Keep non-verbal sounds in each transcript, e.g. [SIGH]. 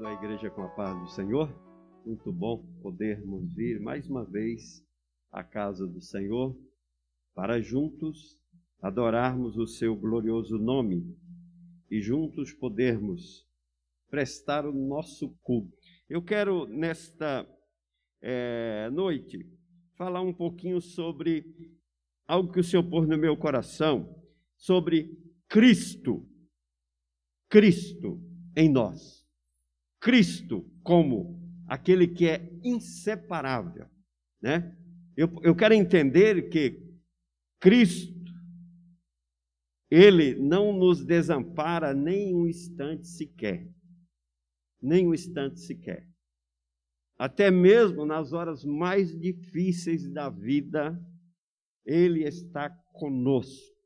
Saúdo a igreja com a paz do Senhor. Muito bom podermos vir mais uma vez à casa do Senhor para juntos adorarmos o seu glorioso nome e juntos podermos prestar o nosso culto. Eu quero, nesta é, noite, falar um pouquinho sobre algo que o Senhor pôs no meu coração, sobre Cristo. Cristo em nós. Cristo como aquele que é inseparável, né? Eu, eu quero entender que Cristo, Ele não nos desampara nem um instante sequer, nem um instante sequer. Até mesmo nas horas mais difíceis da vida, Ele está conosco.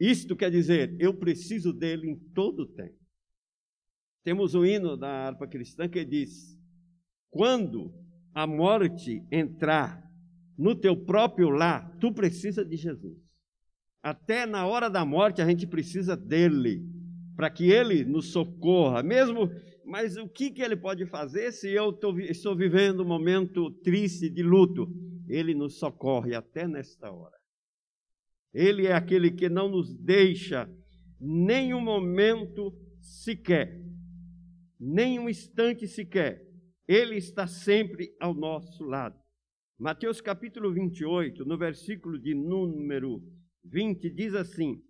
Isto quer dizer, eu preciso dele em todo o tempo. Temos um hino da harpa cristã que diz: Quando a morte entrar no teu próprio lar, tu precisa de Jesus. Até na hora da morte a gente precisa dele, para que ele nos socorra. Mesmo, mas o que, que ele pode fazer se eu tô, estou vivendo um momento triste de luto? Ele nos socorre até nesta hora. Ele é aquele que não nos deixa nenhum momento sequer nem um instante sequer. Ele está sempre ao nosso lado. Mateus capítulo 28, no versículo de número 20, diz assim: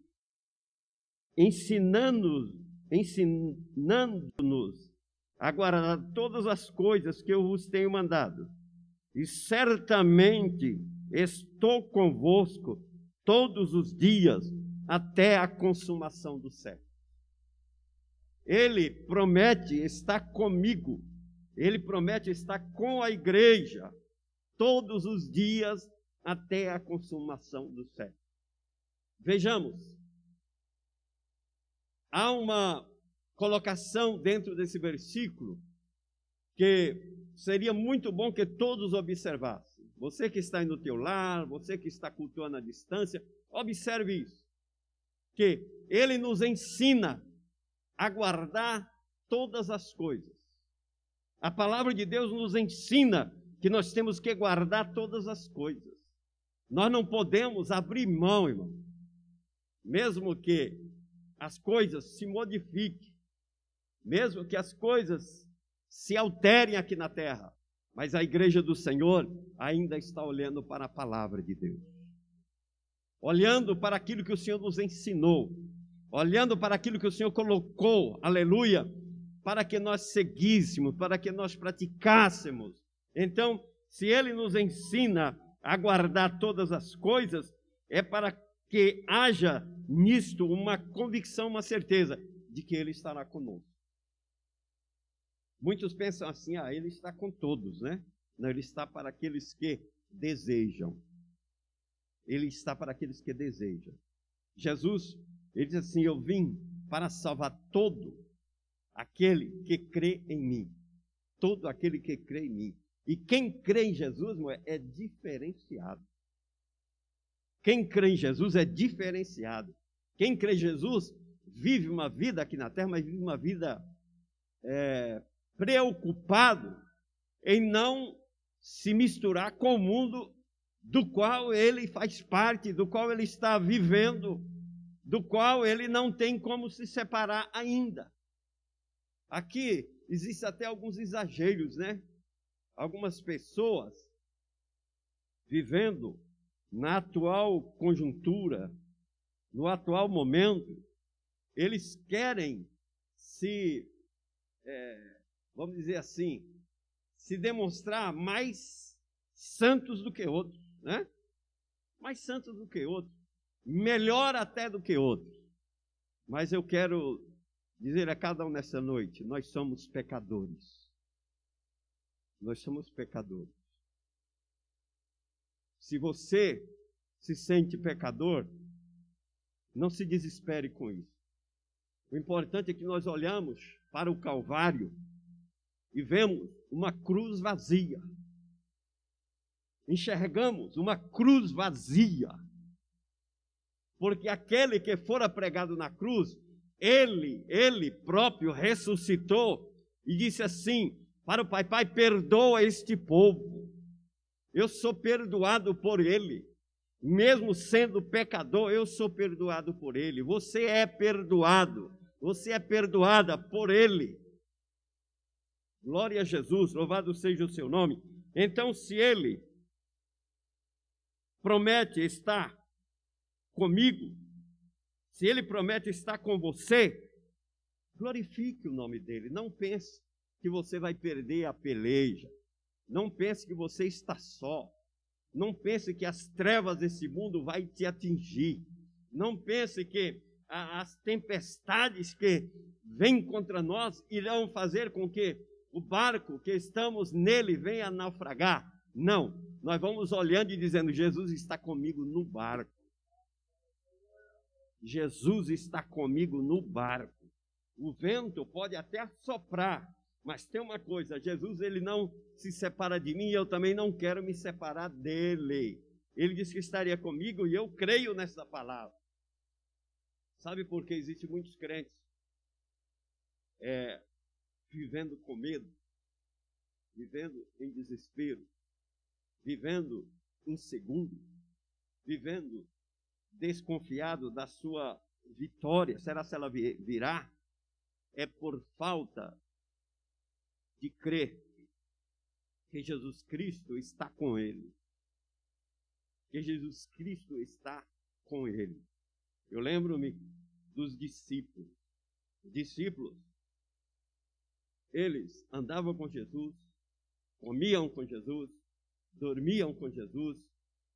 ensinando-nos ensinando-nos a guardar todas as coisas que eu vos tenho mandado. E certamente estou convosco todos os dias até a consumação do século. Ele promete estar comigo, ele promete estar com a igreja todos os dias até a consumação do século. Vejamos, há uma colocação dentro desse versículo que seria muito bom que todos observassem. Você que está aí no teu lar, você que está cultuando à distância, observe isso. Que ele nos ensina aguardar todas as coisas. A palavra de Deus nos ensina que nós temos que guardar todas as coisas. Nós não podemos abrir mão, irmão. Mesmo que as coisas se modifiquem, mesmo que as coisas se alterem aqui na terra, mas a igreja do Senhor ainda está olhando para a palavra de Deus. Olhando para aquilo que o Senhor nos ensinou, olhando para aquilo que o Senhor colocou, aleluia, para que nós seguíssemos, para que nós praticássemos. Então, se Ele nos ensina a guardar todas as coisas, é para que haja nisto uma convicção, uma certeza de que Ele estará conosco. Muitos pensam assim, ah, Ele está com todos, né? Não, Ele está para aqueles que desejam. Ele está para aqueles que desejam. Jesus ele diz assim: Eu vim para salvar todo aquele que crê em mim. Todo aquele que crê em mim. E quem crê em Jesus, é diferenciado. Quem crê em Jesus é diferenciado. Quem crê em Jesus vive uma vida aqui na terra, mas vive uma vida é, preocupado em não se misturar com o mundo do qual ele faz parte, do qual ele está vivendo do qual ele não tem como se separar ainda. Aqui existem até alguns exageros, né? Algumas pessoas vivendo na atual conjuntura, no atual momento, eles querem se, é, vamos dizer assim, se demonstrar mais santos do que outros, né? Mais santos do que outros melhor até do que outros. Mas eu quero dizer a cada um nessa noite: nós somos pecadores. Nós somos pecadores. Se você se sente pecador, não se desespere com isso. O importante é que nós olhamos para o Calvário e vemos uma cruz vazia. Enxergamos uma cruz vazia porque aquele que fora pregado na cruz, ele, ele próprio ressuscitou e disse assim para o pai: Pai, perdoa este povo. Eu sou perdoado por ele. Mesmo sendo pecador, eu sou perdoado por ele. Você é perdoado. Você é perdoada por ele. Glória a Jesus, louvado seja o seu nome. Então, se ele promete estar comigo, se ele promete estar com você, glorifique o nome dele. Não pense que você vai perder a peleja. Não pense que você está só. Não pense que as trevas desse mundo vai te atingir. Não pense que as tempestades que vêm contra nós irão fazer com que o barco que estamos nele venha naufragar. Não, nós vamos olhando e dizendo: Jesus está comigo no barco. Jesus está comigo no barco. O vento pode até soprar, mas tem uma coisa: Jesus ele não se separa de mim e eu também não quero me separar dele. Ele disse que estaria comigo e eu creio nessa palavra. Sabe por que existem muitos crentes é, vivendo com medo, vivendo em desespero, vivendo insegundo, vivendo desconfiado da sua vitória. Será se ela virá? É por falta de crer que Jesus Cristo está com ele. Que Jesus Cristo está com ele. Eu lembro-me dos discípulos. Os discípulos eles andavam com Jesus, comiam com Jesus, dormiam com Jesus,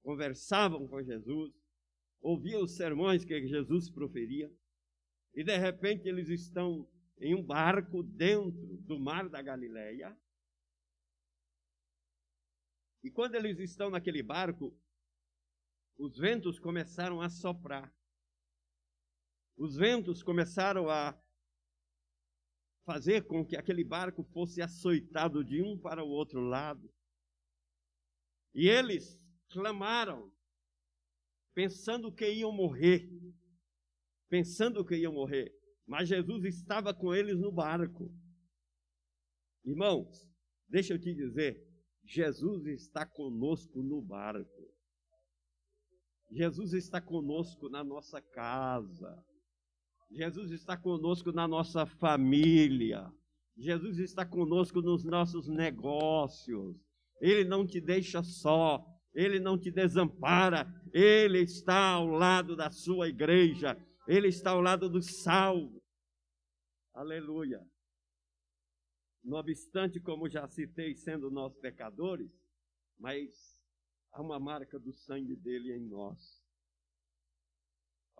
conversavam com Jesus, ouviam os sermões que Jesus proferia, e de repente eles estão em um barco dentro do mar da Galileia. E quando eles estão naquele barco, os ventos começaram a soprar. Os ventos começaram a fazer com que aquele barco fosse açoitado de um para o outro lado. E eles clamaram, pensando que iam morrer, pensando que iam morrer, mas Jesus estava com eles no barco. Irmãos, deixa eu te dizer, Jesus está conosco no barco. Jesus está conosco na nossa casa. Jesus está conosco na nossa família. Jesus está conosco nos nossos negócios. Ele não te deixa só. Ele não te desampara. Ele está ao lado da sua igreja. Ele está ao lado dos salvos. Aleluia. Não obstante, como já citei, sendo nós pecadores, mas há uma marca do sangue dele em nós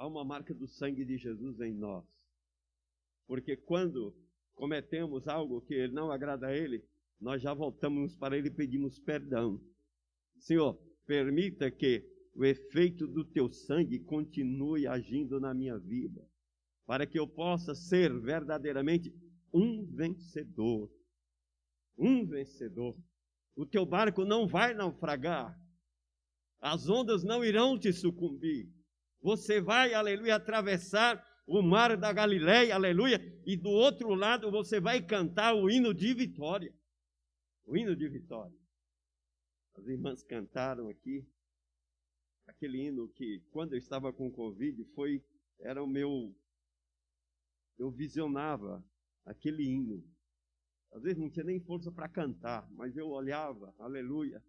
há uma marca do sangue de Jesus em nós. Porque quando cometemos algo que não agrada a Ele, nós já voltamos para Ele e pedimos perdão. Senhor, permita que o efeito do teu sangue continue agindo na minha vida, para que eu possa ser verdadeiramente um vencedor. Um vencedor. O teu barco não vai naufragar, as ondas não irão te sucumbir, você vai, aleluia, atravessar o mar da Galileia, aleluia, e do outro lado você vai cantar o hino de vitória. O hino de vitória. As irmãs cantaram aqui aquele hino que quando eu estava com Covid foi era o meu eu visionava aquele hino. Às vezes não tinha nem força para cantar, mas eu olhava, aleluia,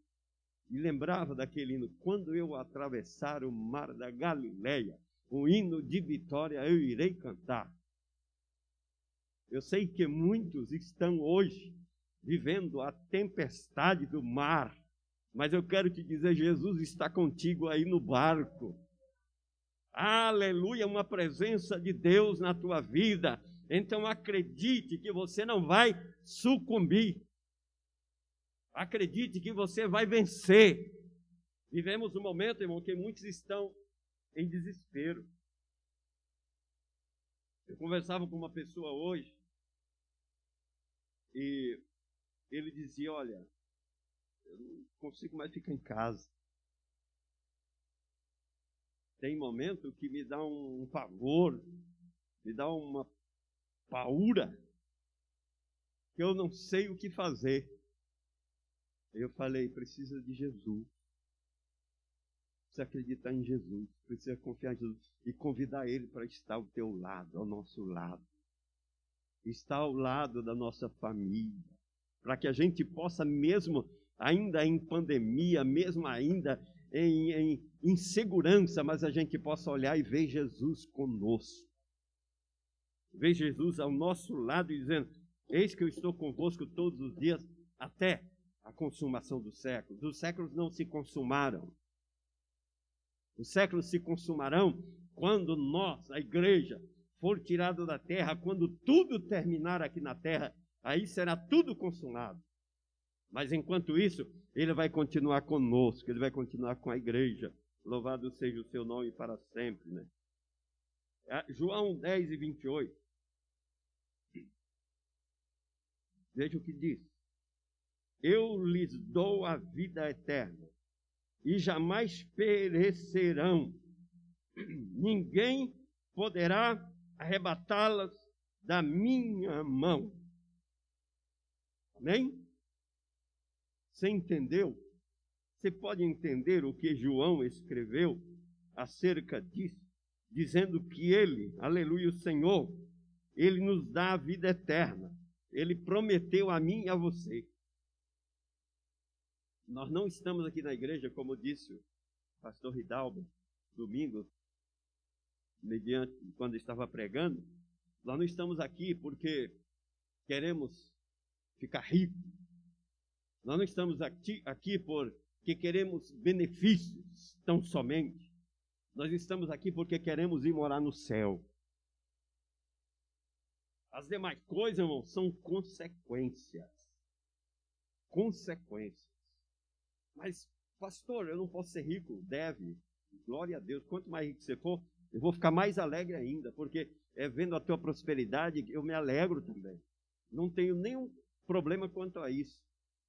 e lembrava daquele hino: quando eu atravessar o mar da Galileia, o hino de vitória eu irei cantar. Eu sei que muitos estão hoje vivendo a tempestade do mar, mas eu quero te dizer: Jesus está contigo aí no barco. Aleluia, uma presença de Deus na tua vida. Então acredite que você não vai sucumbir. Acredite que você vai vencer. Vivemos um momento, irmão, que muitos estão em desespero. Eu conversava com uma pessoa hoje e ele dizia: Olha, eu não consigo mais ficar em casa. Tem momento que me dá um pavor, me dá uma paura que eu não sei o que fazer. Eu falei, precisa de Jesus. Precisa acreditar em Jesus, precisa confiar em Jesus e convidar Ele para estar ao teu lado, ao nosso lado. Estar ao lado da nossa família, para que a gente possa, mesmo ainda em pandemia, mesmo ainda em, em insegurança, mas a gente possa olhar e ver Jesus conosco. Ver Jesus ao nosso lado e dizendo: Eis que eu estou convosco todos os dias até a consumação dos séculos. Os séculos não se consumaram. Os séculos se consumarão quando nós, a igreja, for tirado da terra, quando tudo terminar aqui na terra, aí será tudo consumado. Mas enquanto isso, ele vai continuar conosco, ele vai continuar com a igreja. Louvado seja o seu nome para sempre, né? É, João 10 e 28. Veja o que diz. Eu lhes dou a vida eterna e jamais perecerão. Ninguém poderá arrebatá-las da minha mão. Amém? Você entendeu? Você pode entender o que João escreveu acerca disso, dizendo que ele, aleluia, o Senhor, ele nos dá a vida eterna. Ele prometeu a mim e a você. Nós não estamos aqui na igreja, como disse o pastor Ridalbo, domingo, mediante quando estava pregando, nós não estamos aqui porque queremos ficar ricos. Nós não estamos aqui, aqui porque queremos benefícios tão somente. Nós estamos aqui porque queremos ir morar no céu. As demais coisas, irmão, são consequências. Consequências. Mas, pastor, eu não posso ser rico. Deve. Glória a Deus. Quanto mais rico você for, eu vou ficar mais alegre ainda, porque é vendo a tua prosperidade eu me alegro também. Não tenho nenhum problema quanto a isso.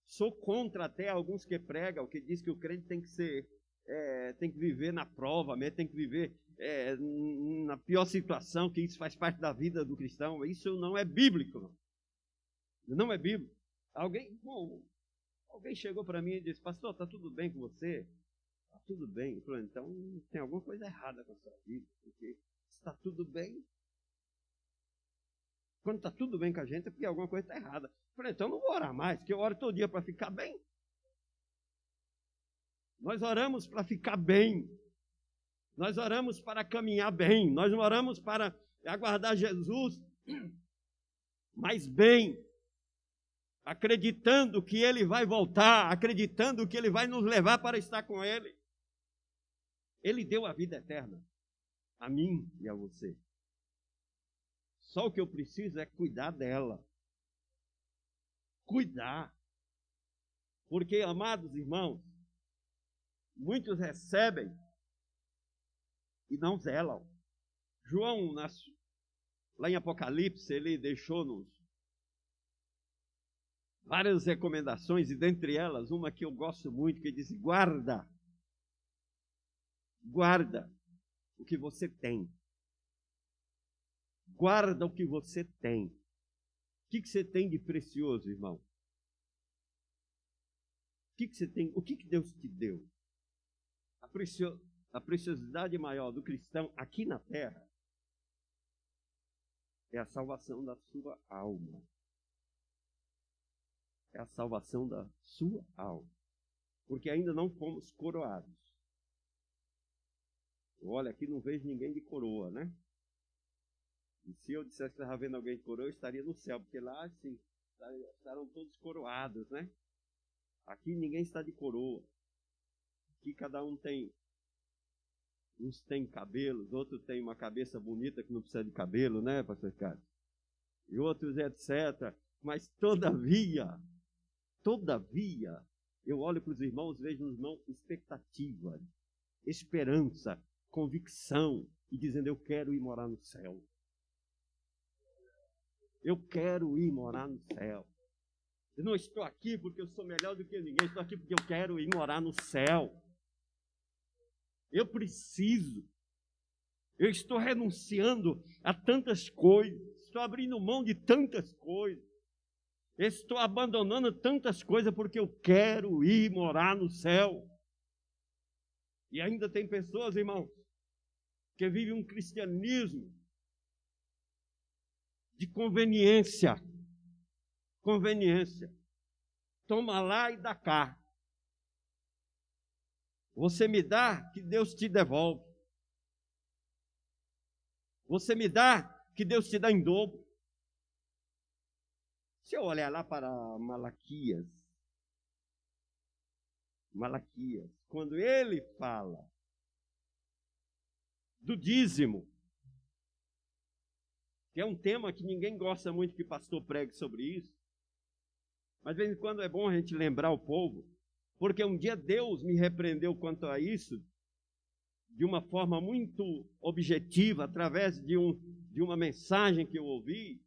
Sou contra até alguns que pregam, que diz que o crente tem que ser, é, tem que viver na prova, tem que viver é, na pior situação, que isso faz parte da vida do cristão. Isso não é bíblico. Não, não é bíblico. Alguém, bom, Alguém chegou para mim e disse, pastor, está tudo bem com você? Está tudo bem. Eu falei, então tem alguma coisa errada com a sua vida, porque está tudo bem. Quando está tudo bem com a gente é porque alguma coisa está errada. Falei, então não vou orar mais, porque eu oro todo dia para ficar bem. Nós oramos para ficar bem. Nós oramos para caminhar bem. Nós oramos para aguardar Jesus mais bem acreditando que ele vai voltar, acreditando que ele vai nos levar para estar com ele. Ele deu a vida eterna a mim e a você. Só o que eu preciso é cuidar dela. Cuidar. Porque, amados irmãos, muitos recebem e não zelam. João, lá em Apocalipse, ele deixou-nos várias recomendações, e dentre elas, uma que eu gosto muito, que diz: guarda, guarda o que você tem. Guarda o que você tem. Que, que você tem de precioso, irmão? O que, que você tem? O que, que Deus te deu? A, precio, a preciosidade maior do cristão aqui na terra é a salvação da sua alma é a salvação da sua alma. Porque ainda não fomos coroados. Olha, aqui não vejo ninguém de coroa, né? E se eu dissesse que estava vendo alguém de coroa, eu estaria no céu, porque lá, sim, estarão todos coroados, né? Aqui ninguém está de coroa. Aqui cada um tem. Uns têm cabelos, outros têm uma cabeça bonita que não precisa de cabelo, né, pastor Carlos? E outros, etc. Mas, todavia, Todavia, eu olho para os irmãos, vejo nos irmãos expectativa, esperança, convicção e dizendo: Eu quero ir morar no céu. Eu quero ir morar no céu. Eu não estou aqui porque eu sou melhor do que ninguém, estou aqui porque eu quero ir morar no céu. Eu preciso. Eu estou renunciando a tantas coisas, estou abrindo mão de tantas coisas. Estou abandonando tantas coisas porque eu quero ir morar no céu. E ainda tem pessoas, irmãos, que vivem um cristianismo de conveniência. Conveniência. Toma lá e dá cá. Você me dá, que Deus te devolve. Você me dá, que Deus te dá em dobro. Se eu olhar lá para Malaquias, Malaquias, quando ele fala do dízimo, que é um tema que ninguém gosta muito que pastor pregue sobre isso, mas de vez em quando é bom a gente lembrar o povo, porque um dia Deus me repreendeu quanto a isso, de uma forma muito objetiva, através de, um, de uma mensagem que eu ouvi,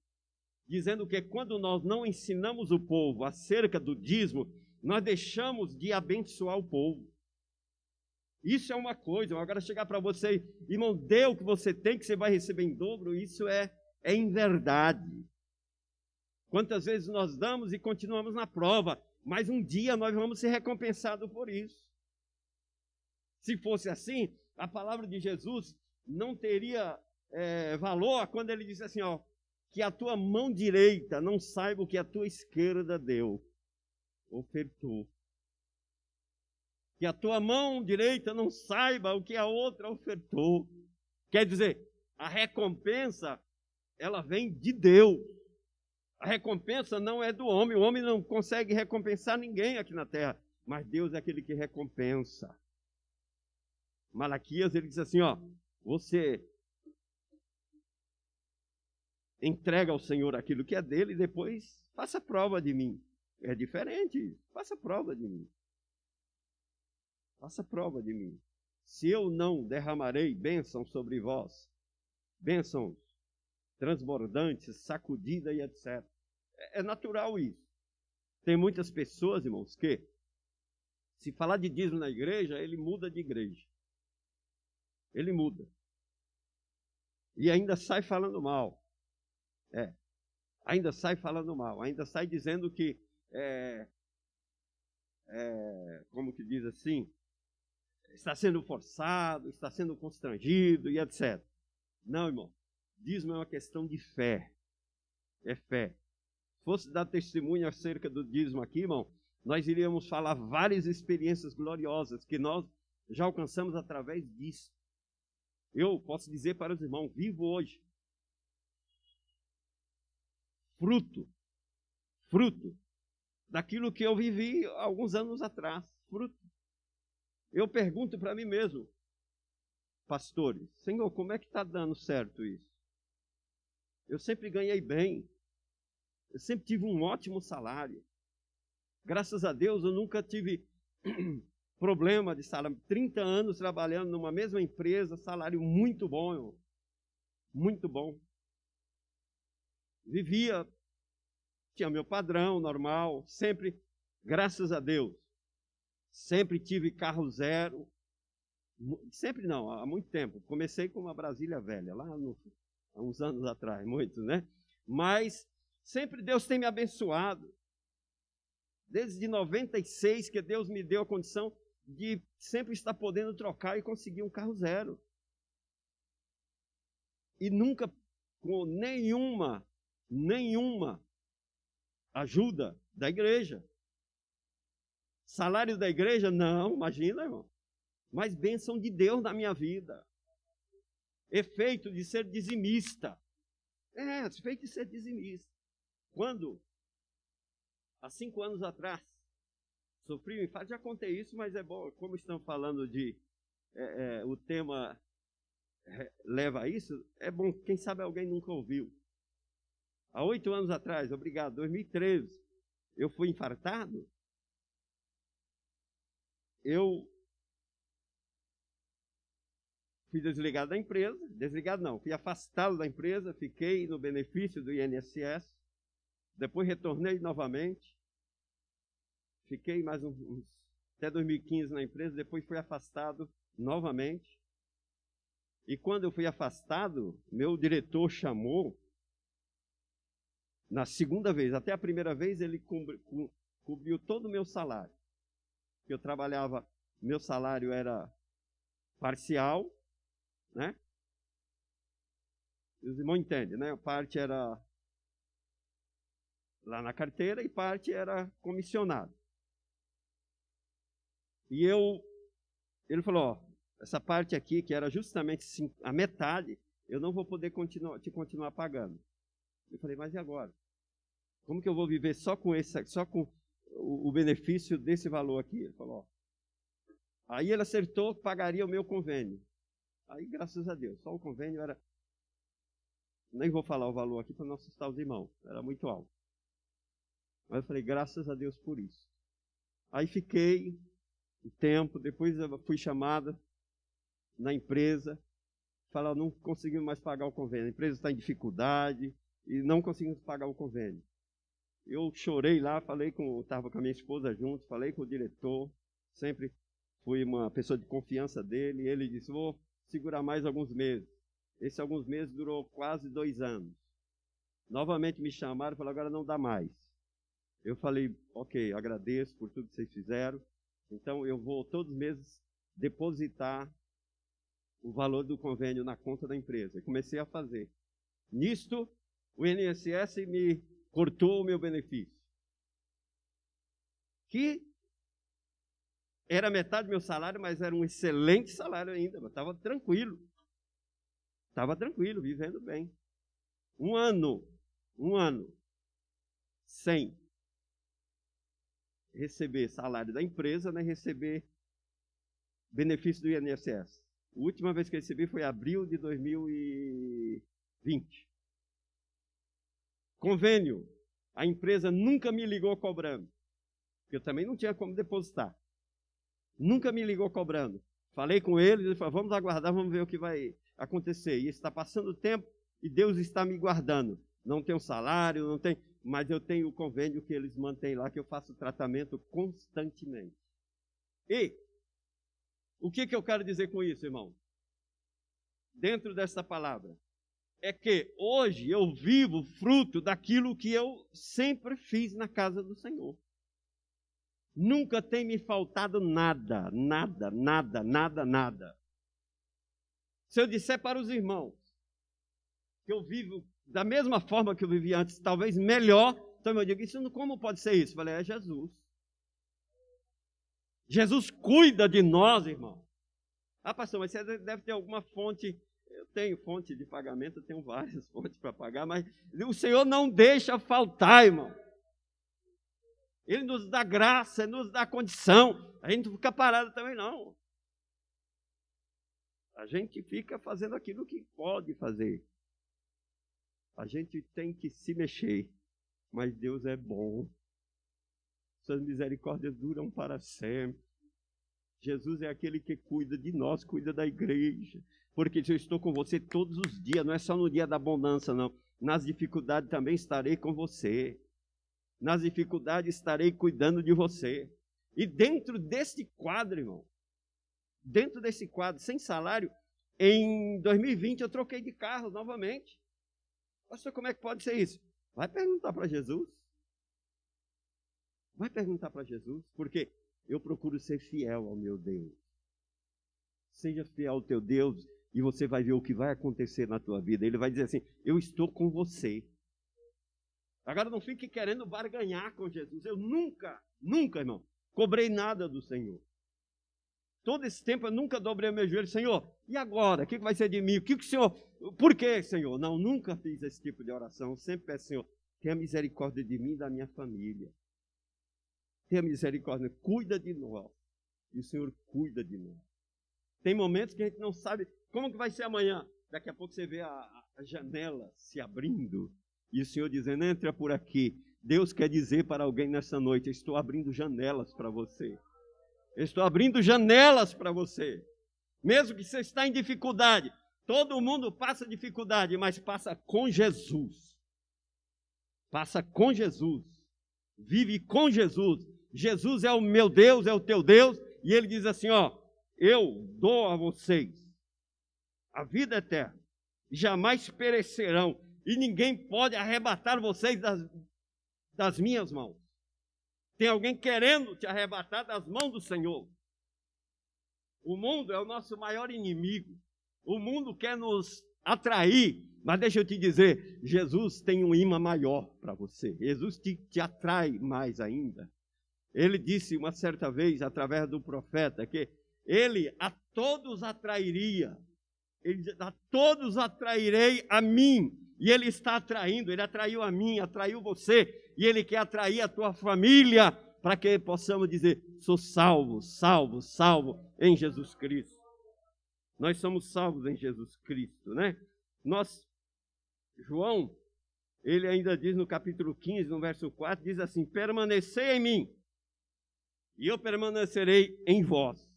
dizendo que quando nós não ensinamos o povo acerca do dízimo, nós deixamos de abençoar o povo. Isso é uma coisa. Agora chegar para você, irmão, dê o que você tem, que você vai receber em dobro, isso é, é em verdade. Quantas vezes nós damos e continuamos na prova, mas um dia nós vamos ser recompensados por isso. Se fosse assim, a palavra de Jesus não teria é, valor quando ele disse assim, ó, que a tua mão direita não saiba o que a tua esquerda deu, ofertou. Que a tua mão direita não saiba o que a outra ofertou. Quer dizer, a recompensa, ela vem de Deus. A recompensa não é do homem. O homem não consegue recompensar ninguém aqui na terra. Mas Deus é aquele que recompensa. Malaquias, ele diz assim: ó, você entrega ao Senhor aquilo que é dele e depois faça prova de mim. É diferente. Faça prova de mim. Faça prova de mim. Se eu não derramarei bênção sobre vós, bênçãos transbordantes, sacudida e etc. É, é natural isso. Tem muitas pessoas, irmãos, que se falar de dízimo na igreja, ele muda de igreja. Ele muda. E ainda sai falando mal. É. Ainda sai falando mal, ainda sai dizendo que, é, é, como que diz assim, está sendo forçado, está sendo constrangido e etc. Não, irmão. Dízimo é uma questão de fé. É fé. Se fosse dar testemunho acerca do dízimo aqui, irmão, nós iríamos falar várias experiências gloriosas que nós já alcançamos através disso. Eu posso dizer para os irmãos, vivo hoje fruto, fruto daquilo que eu vivi alguns anos atrás, fruto. Eu pergunto para mim mesmo, pastores, Senhor, como é que está dando certo isso? Eu sempre ganhei bem, eu sempre tive um ótimo salário. Graças a Deus eu nunca tive [CLEARS THROAT] problema de salário. 30 anos trabalhando numa mesma empresa, salário muito bom, muito bom vivia, tinha meu padrão normal, sempre, graças a Deus, sempre tive carro zero. Sempre não, há muito tempo. Comecei com uma Brasília velha, lá no, há uns anos atrás, muito, né? Mas sempre Deus tem me abençoado. Desde 96 que Deus me deu a condição de sempre estar podendo trocar e conseguir um carro zero. E nunca com nenhuma nenhuma ajuda da igreja. Salário da igreja? Não, imagina, irmão. Mas bênção de Deus na minha vida. Efeito de ser dizimista. É, efeito de ser dizimista. Quando, há cinco anos atrás, sofri um infarto, já contei isso, mas é bom, como estão falando de. É, é, o tema é, leva a isso, é bom, quem sabe alguém nunca ouviu. Há oito anos atrás, obrigado, 2013, eu fui infartado. Eu fui desligado da empresa, desligado não, fui afastado da empresa, fiquei no benefício do INSS, depois retornei novamente, fiquei mais uns, uns até 2015 na empresa, depois fui afastado novamente. E quando eu fui afastado, meu diretor chamou Na segunda vez, até a primeira vez, ele cobriu todo o meu salário. Eu trabalhava, meu salário era parcial, né? Os irmãos entendem, né? Parte era lá na carteira e parte era comissionado. E eu, ele falou, ó, essa parte aqui, que era justamente a metade, eu não vou poder continuar, te continuar pagando. Eu falei, mas e agora? Como que eu vou viver só com esse, só com o, benefício desse valor aqui? Ele falou, ó. Aí ele acertou pagaria o meu convênio. Aí, graças a Deus, só o convênio era. Nem vou falar o valor aqui para não assustar os irmãos, era muito alto. Mas eu falei, graças a Deus por isso. Aí fiquei o tempo, depois eu fui chamada na empresa, falar, não conseguimos mais pagar o convênio, a empresa está em dificuldade e não conseguimos pagar o convênio. Eu chorei lá, falei com, estava com a minha esposa junto, falei com o diretor, sempre fui uma pessoa de confiança dele, ele disse, vou segurar mais alguns meses. Esse alguns meses durou quase dois anos. Novamente me chamaram e falaram, agora não dá mais. Eu falei, ok, agradeço por tudo que vocês fizeram. Então eu vou todos os meses depositar o valor do convênio na conta da empresa. comecei a fazer. Nisto, o INSS me cortou o meu benefício. Que era metade do meu salário, mas era um excelente salário ainda. estava tranquilo. Estava tranquilo, vivendo bem. Um ano, um ano, sem receber salário da empresa, nem receber benefício do INSS. A última vez que eu recebi foi abril de 2020. Convênio. A empresa nunca me ligou cobrando. Eu também não tinha como depositar. Nunca me ligou cobrando. Falei com eles, ele falou, vamos aguardar, vamos ver o que vai acontecer. E está passando o tempo e Deus está me guardando. Não tenho salário, não tem mas eu tenho o convênio que eles mantêm lá, que eu faço tratamento constantemente. E o que, que eu quero dizer com isso, irmão? Dentro dessa palavra, é que hoje eu vivo fruto daquilo que eu sempre fiz na casa do Senhor. Nunca tem me faltado nada, nada, nada, nada, nada. Se eu disser para os irmãos que eu vivo da mesma forma que eu vivia antes, talvez melhor. Então eu digo, isso como pode ser isso? Eu falei, é Jesus. Jesus cuida de nós, irmão. Ah, pastor, mas você deve ter alguma fonte. Eu tenho fonte de pagamento, eu tenho várias [LAUGHS] fontes para pagar, mas o Senhor não deixa faltar, irmão. Ele nos dá graça, nos dá condição. A gente não fica parado também, não. A gente fica fazendo aquilo que pode fazer. A gente tem que se mexer, mas Deus é bom. Suas misericórdias duram para sempre. Jesus é aquele que cuida de nós, cuida da igreja. Porque eu estou com você todos os dias, não é só no dia da abundância, não. Nas dificuldades também estarei com você. Nas dificuldades estarei cuidando de você. E dentro desse quadro, irmão, dentro desse quadro, sem salário, em 2020 eu troquei de carro novamente. Pastor, como é que pode ser isso? Vai perguntar para Jesus. Vai perguntar para Jesus, porque eu procuro ser fiel ao meu Deus. Seja fiel ao teu Deus e você vai ver o que vai acontecer na tua vida. Ele vai dizer assim: Eu estou com você. Agora não fique querendo barganhar com Jesus. Eu nunca, nunca, irmão, cobrei nada do Senhor. Todo esse tempo eu nunca dobrei meu joelho, Senhor, e agora? O que vai ser de mim? O que, o Senhor. Por que, Senhor? Não, nunca fiz esse tipo de oração. sempre peço, Senhor, tenha misericórdia de mim e da minha família. Tenha misericórdia, cuida de nós. E o Senhor cuida de nós. Tem momentos que a gente não sabe como que vai ser amanhã. Daqui a pouco você vê a, a janela se abrindo e o Senhor dizendo: entra por aqui. Deus quer dizer para alguém nessa noite: estou abrindo janelas para você. Estou abrindo janelas para você. Mesmo que você está em dificuldade, todo mundo passa dificuldade, mas passa com Jesus. Passa com Jesus. Vive com Jesus. Jesus é o meu Deus, é o teu Deus, e ele diz assim, ó: "Eu dou a vocês a vida eterna. Jamais perecerão, e ninguém pode arrebatar vocês das, das minhas mãos. Tem alguém querendo te arrebatar das mãos do Senhor. O mundo é o nosso maior inimigo. O mundo quer nos atrair, mas deixa eu te dizer: Jesus tem um imã maior para você. Jesus te, te atrai mais ainda. Ele disse uma certa vez, através do profeta, que ele a todos atrairia. Ele diz, a todos atrairei a mim. E ele está atraindo, ele atraiu a mim, atraiu você, e ele quer atrair a tua família, para que possamos dizer: sou salvo, salvo, salvo em Jesus Cristo. Nós somos salvos em Jesus Cristo, né? Nós, João, ele ainda diz no capítulo 15, no verso 4, diz assim: permanecei em mim, e eu permanecerei em vós.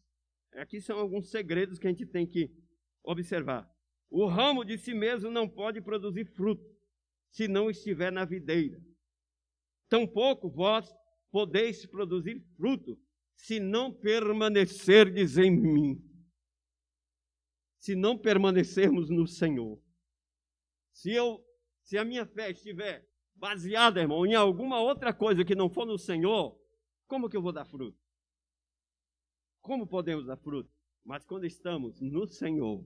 Aqui são alguns segredos que a gente tem que observar. O ramo de si mesmo não pode produzir fruto se não estiver na videira. Tampouco vós podeis produzir fruto se não permanecerdes em mim. Se não permanecermos no Senhor. Se eu se a minha fé estiver baseada, irmão, em alguma outra coisa que não for no Senhor, como que eu vou dar fruto? Como podemos dar fruto? Mas quando estamos no Senhor,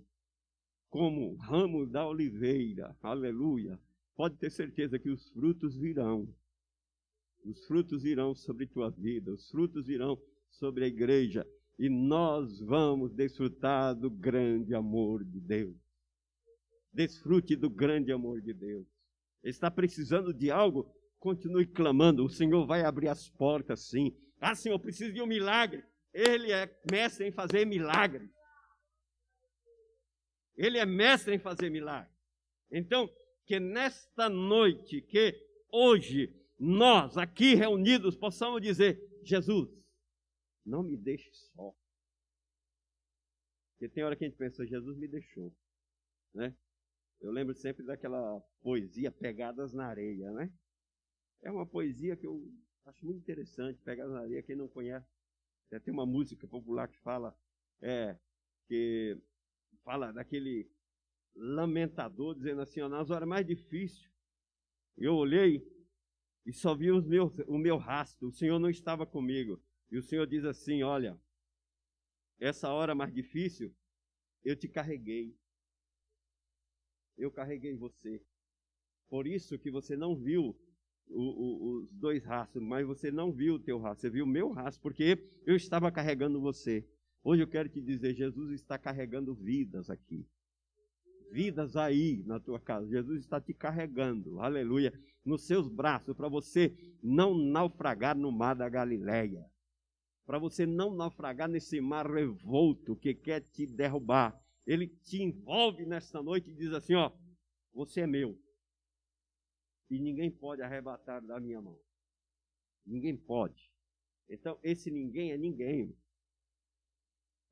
como ramos da oliveira, aleluia, pode ter certeza que os frutos virão. Os frutos virão sobre tua vida, os frutos virão sobre a igreja, e nós vamos desfrutar do grande amor de Deus. Desfrute do grande amor de Deus. Está precisando de algo? Continue clamando, o Senhor vai abrir as portas sim. Ah, Senhor, preciso de um milagre. Ele é mestre em fazer milagres. Ele é mestre em fazer milagres. Então, que nesta noite, que hoje, nós aqui reunidos possamos dizer: Jesus, não me deixe só. Porque tem hora que a gente pensa: Jesus me deixou. Né? Eu lembro sempre daquela poesia Pegadas na Areia, né? É uma poesia que eu acho muito interessante, Pegadas na Areia, quem não conhece, tem uma música popular que fala é, que fala daquele lamentador dizendo assim, nas horas mais difíceis, eu olhei e só vi os meus, o meu rastro, o Senhor não estava comigo. E o Senhor diz assim: Olha, essa hora mais difícil, eu te carreguei. Eu carreguei você. Por isso que você não viu o, o, os dois rastros, mas você não viu o teu rastro, você viu o meu rastro, porque eu estava carregando você. Hoje eu quero te dizer, Jesus está carregando vidas aqui. Vidas aí na tua casa. Jesus está te carregando, aleluia, nos seus braços, para você não naufragar no mar da Galileia. Para você não naufragar nesse mar revolto que quer te derrubar. Ele te envolve nesta noite e diz assim: Ó, você é meu. E ninguém pode arrebatar da minha mão. Ninguém pode. Então, esse ninguém é ninguém.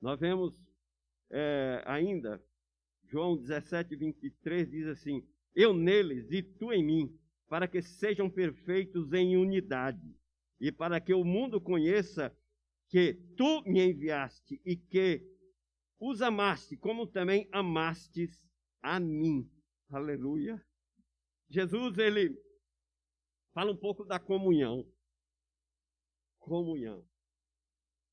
Nós vemos é, ainda, João 17, 23 diz assim: Eu neles e tu em mim, para que sejam perfeitos em unidade, e para que o mundo conheça que tu me enviaste e que os amaste, como também amastes a mim. Aleluia. Jesus, ele fala um pouco da comunhão. Comunhão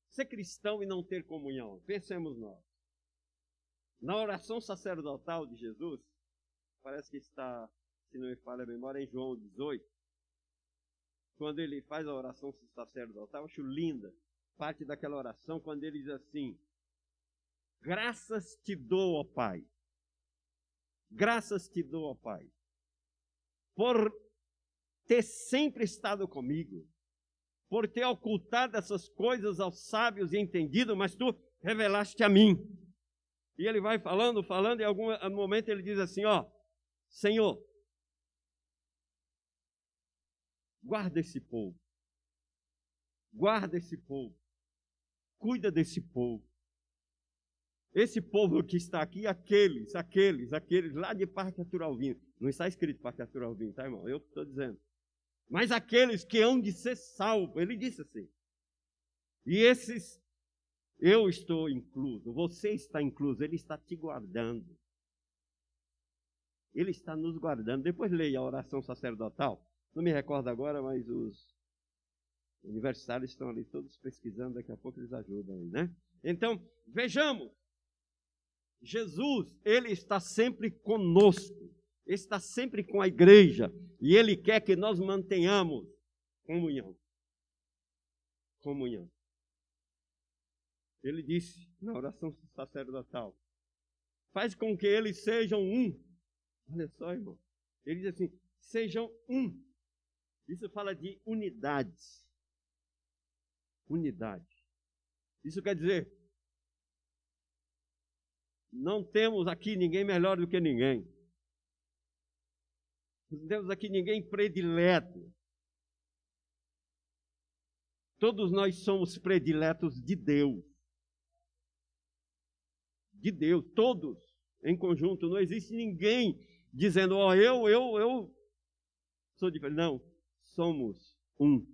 ser cristão e não ter comunhão? Pensemos nós. Na oração sacerdotal de Jesus, parece que está, se não me falha a memória, em João 18, quando ele faz a oração sacerdotal, acho linda parte daquela oração, quando ele diz assim: Graças te dou, ó Pai. Graças te dou, ó Pai, por ter sempre estado comigo, por ter ocultado essas coisas aos sábios e entendidos, mas tu revelaste a mim. E ele vai falando, falando, e em algum momento ele diz assim: Ó, Senhor, guarda esse povo, guarda esse povo, cuida desse povo. Esse povo que está aqui, aqueles, aqueles, aqueles lá de Parque Aturalvino. Não está escrito Parque Aturalvino, tá, irmão? Eu que estou dizendo mas aqueles que hão de ser salvos. Ele disse assim. E esses, eu estou incluso, você está incluso, ele está te guardando. Ele está nos guardando. Depois leia a oração sacerdotal. Não me recordo agora, mas os universitários estão ali todos pesquisando, daqui a pouco eles ajudam né? Então, vejamos. Jesus, ele está sempre conosco. Está sempre com a igreja e ele quer que nós mantenhamos comunhão. Comunhão. Ele disse na oração sacerdotal: faz com que eles sejam um. Olha só, irmão. Ele diz assim: sejam um. Isso fala de unidade. Unidade. Isso quer dizer, não temos aqui ninguém melhor do que ninguém. Não temos aqui ninguém predileto. Todos nós somos prediletos de Deus. De Deus, todos em conjunto. Não existe ninguém dizendo, ó, oh, eu, eu, eu sou diferente. Não, somos um.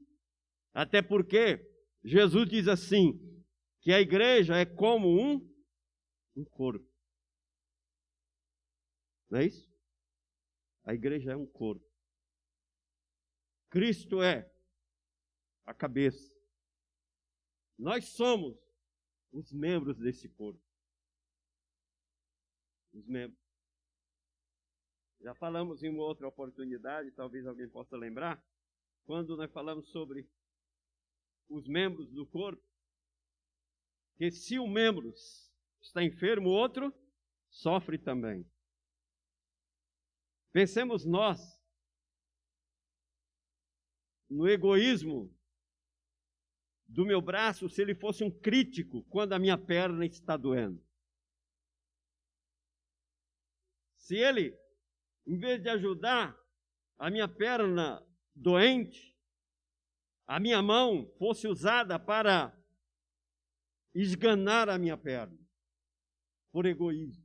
Até porque Jesus diz assim, que a igreja é como um, um corpo. Não é isso? A igreja é um corpo. Cristo é a cabeça. Nós somos os membros desse corpo. Os membros. Já falamos em uma outra oportunidade, talvez alguém possa lembrar, quando nós falamos sobre os membros do corpo, que se um membro está enfermo, o outro sofre também. Pensemos nós no egoísmo do meu braço se ele fosse um crítico quando a minha perna está doendo. Se ele, em vez de ajudar a minha perna doente, a minha mão fosse usada para esganar a minha perna, por egoísmo.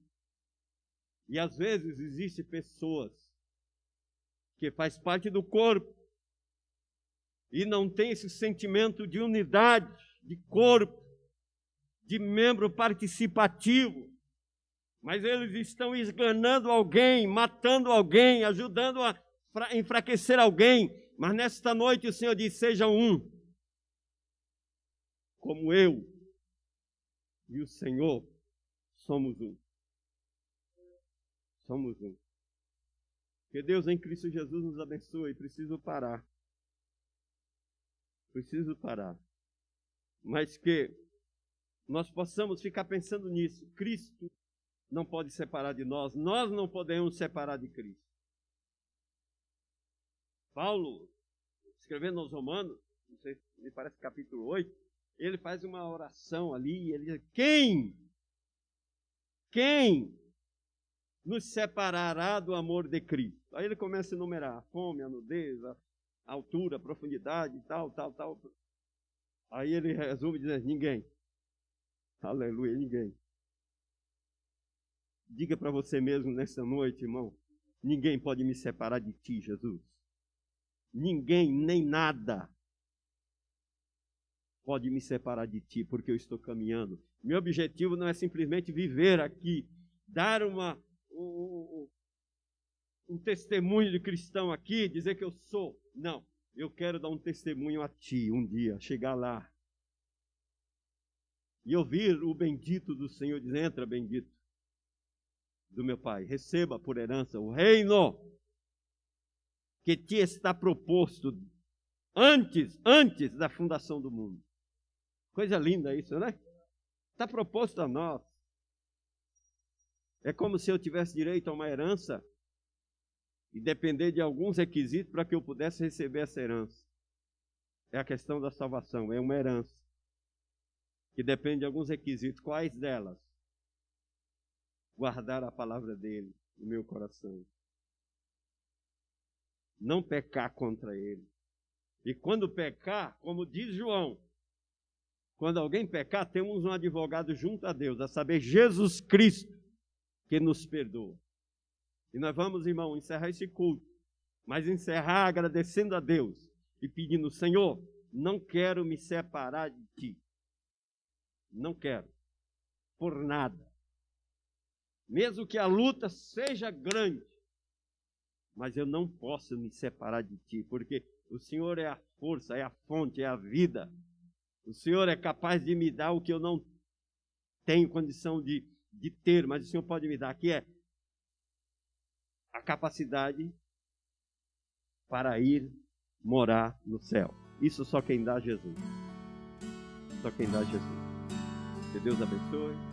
E às vezes existem pessoas que faz parte do corpo e não tem esse sentimento de unidade, de corpo, de membro participativo, mas eles estão esganando alguém, matando alguém, ajudando a enfraquecer alguém. Mas nesta noite o Senhor diz: sejam um, como eu e o Senhor somos um. Somos um. Que Deus em Cristo Jesus nos abençoe. Preciso parar. Preciso parar. Mas que nós possamos ficar pensando nisso. Cristo não pode separar de nós, nós não podemos separar de Cristo. Paulo, escrevendo aos Romanos, não sei, me parece capítulo 8, ele faz uma oração ali, ele diz: Quem? Quem nos separará do amor de Cristo? Aí ele começa a enumerar a fome, a nudez, a altura, a profundidade, tal, tal, tal. Aí ele resume dizendo: Ninguém. Aleluia, ninguém. Diga para você mesmo nessa noite, irmão: ninguém pode me separar de ti, Jesus. Ninguém, nem nada pode me separar de ti, porque eu estou caminhando. Meu objetivo não é simplesmente viver aqui, dar uma, um, um testemunho de cristão aqui, dizer que eu sou. Não, eu quero dar um testemunho a ti um dia, chegar lá. E ouvir o bendito do Senhor dizer: entra, bendito do meu Pai, receba por herança o reino que te está proposto antes, antes da fundação do mundo. Coisa linda isso, né? Está proposto a nós. É como se eu tivesse direito a uma herança e depender de alguns requisitos para que eu pudesse receber essa herança. É a questão da salvação, é uma herança que depende de alguns requisitos. Quais delas? guardar a palavra dele no meu coração. Não pecar contra ele. E quando pecar, como diz João, quando alguém pecar, temos um advogado junto a Deus, a saber, Jesus Cristo, que nos perdoa. E nós vamos, irmão, encerrar esse culto, mas encerrar agradecendo a Deus e pedindo: Senhor, não quero me separar de ti. Não quero, por nada. Mesmo que a luta seja grande, mas eu não posso me separar de ti, porque o Senhor é a força, é a fonte, é a vida. O Senhor é capaz de me dar o que eu não tenho condição de, de ter, mas o Senhor pode me dar, que é a capacidade para ir morar no céu. Isso só quem dá Jesus. Só quem dá Jesus. Que Deus abençoe.